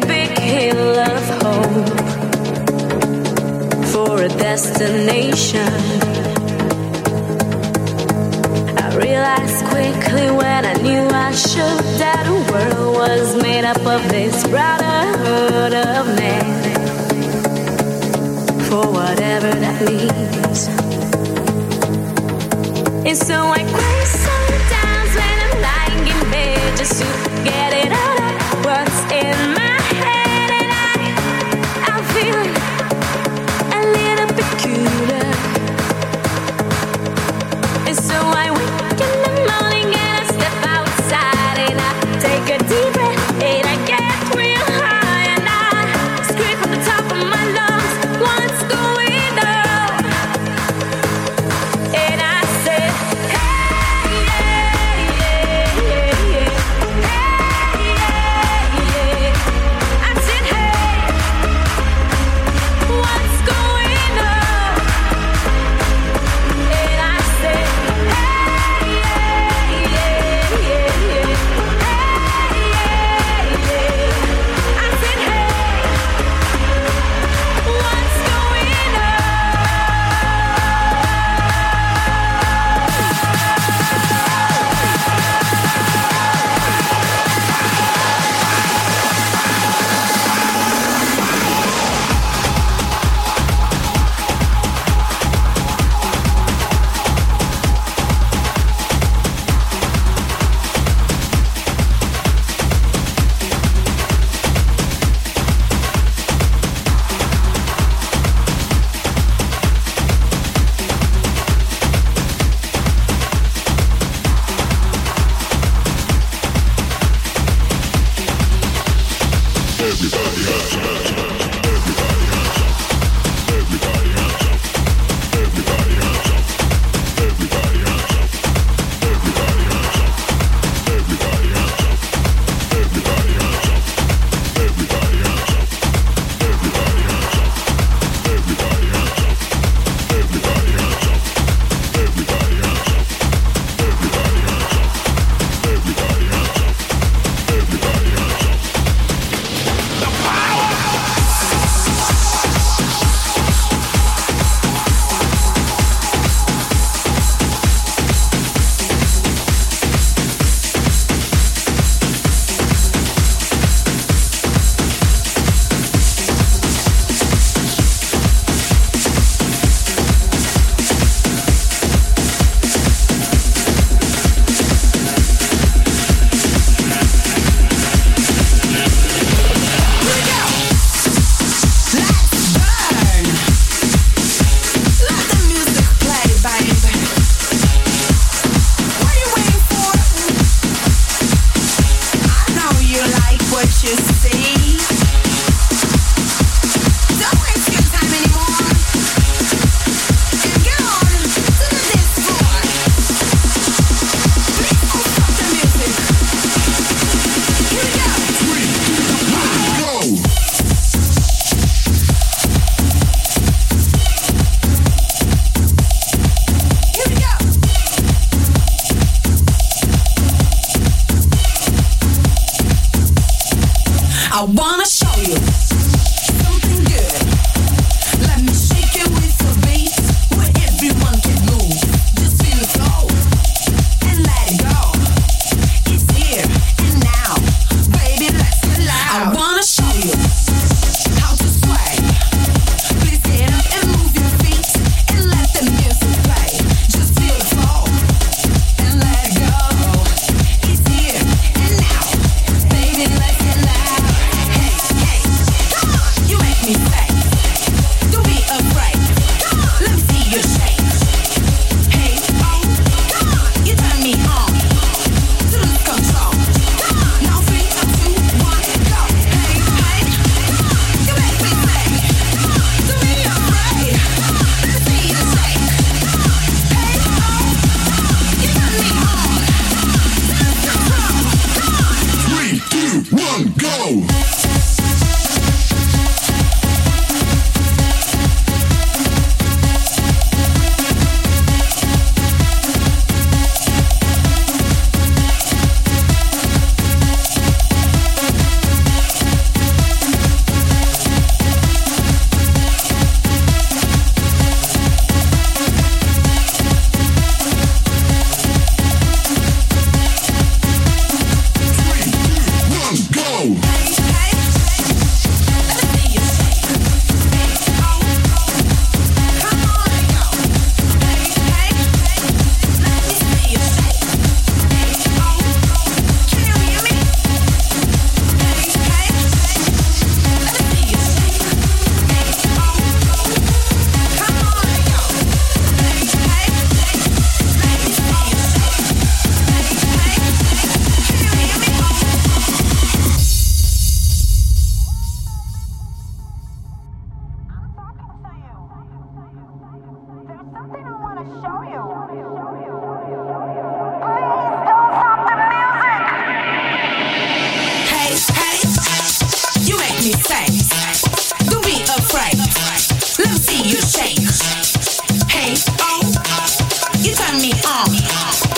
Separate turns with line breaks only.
big hill of hope for a destination. I realized quickly when I knew I should that the world was made up of this brotherhood of men. For whatever that means. And so I cry sometimes when I'm lying in bed just to get it out. Yeah.